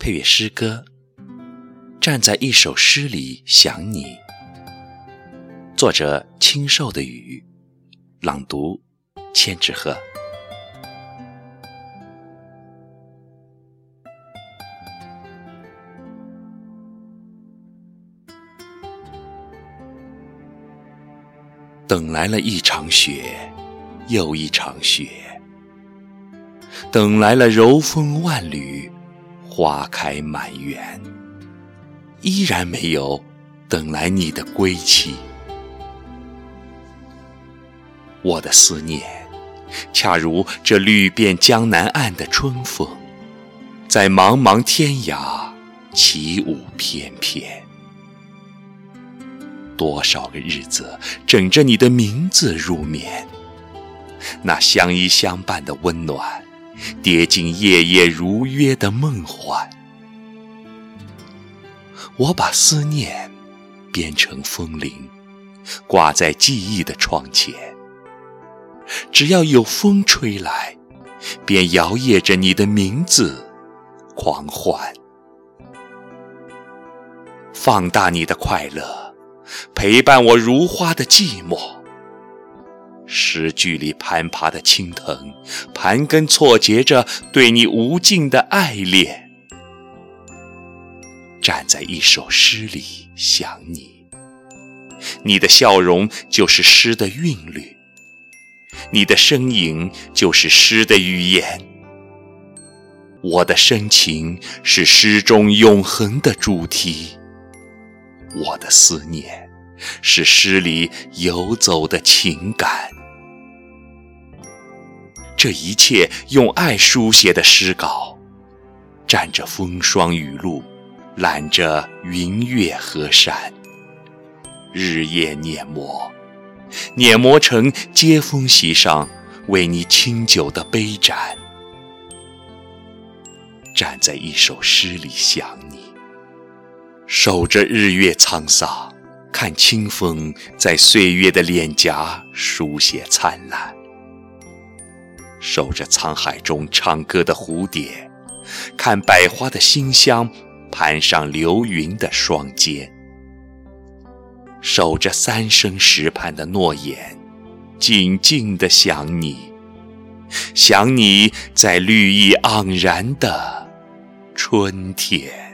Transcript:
配乐诗歌，站在一首诗里想你。作者：清瘦的雨，朗读：千纸鹤。等来了一场雪，又一场雪；等来了柔风万缕，花开满园，依然没有等来你的归期。我的思念，恰如这绿遍江南岸的春风，在茫茫天涯起舞翩翩。多少个日子，枕着你的名字入眠，那相依相伴的温暖，跌进夜夜如约的梦幻。我把思念编成风铃，挂在记忆的窗前。只要有风吹来，便摇曳着你的名字，狂欢，放大你的快乐。陪伴我如花的寂寞，诗句里攀爬的青藤，盘根错节着对你无尽的爱恋。站在一首诗里想你，你的笑容就是诗的韵律，你的身影就是诗的语言，我的深情是诗中永恒的主题。我的思念，是诗里游走的情感。这一切用爱书写的诗稿，蘸着风霜雨露，揽着云月河山，日夜碾磨，碾磨成接风席上为你清酒的杯盏。站在一首诗里想你。守着日月沧桑，看清风在岁月的脸颊书写灿烂；守着沧海中唱歌的蝴蝶，看百花的馨香攀上流云的双肩；守着三生石畔的诺言，静静的想你，想你在绿意盎然的春天。